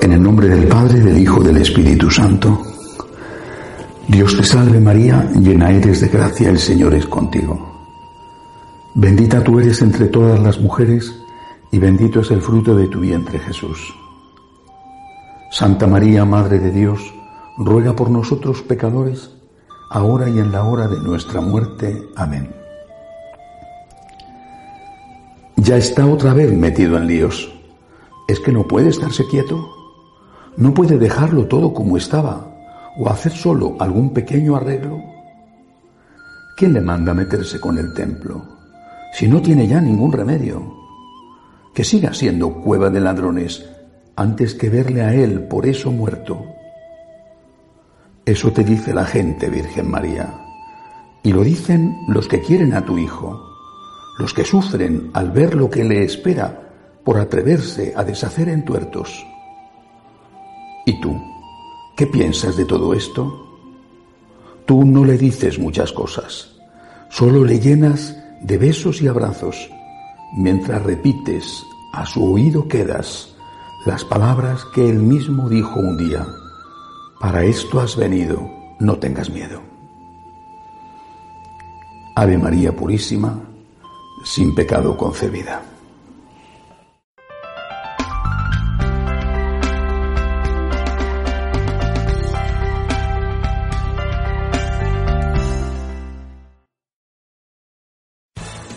En el nombre del Padre, del Hijo, del Espíritu Santo. Dios te salve María, llena eres de gracia, el Señor es contigo. Bendita tú eres entre todas las mujeres, y bendito es el fruto de tu vientre Jesús. Santa María, Madre de Dios, ruega por nosotros pecadores, ahora y en la hora de nuestra muerte. Amén. Ya está otra vez metido en líos. ¿Es que no puede estarse quieto? ¿No puede dejarlo todo como estaba o hacer solo algún pequeño arreglo? ¿Quién le manda meterse con el templo si no tiene ya ningún remedio? Que siga siendo cueva de ladrones antes que verle a él por eso muerto. Eso te dice la gente, Virgen María, y lo dicen los que quieren a tu Hijo, los que sufren al ver lo que le espera por atreverse a deshacer entuertos. ¿Y tú? ¿Qué piensas de todo esto? Tú no le dices muchas cosas, solo le llenas de besos y abrazos, mientras repites a su oído quedas las palabras que él mismo dijo un día. Para esto has venido, no tengas miedo. Ave María Purísima, sin pecado concebida.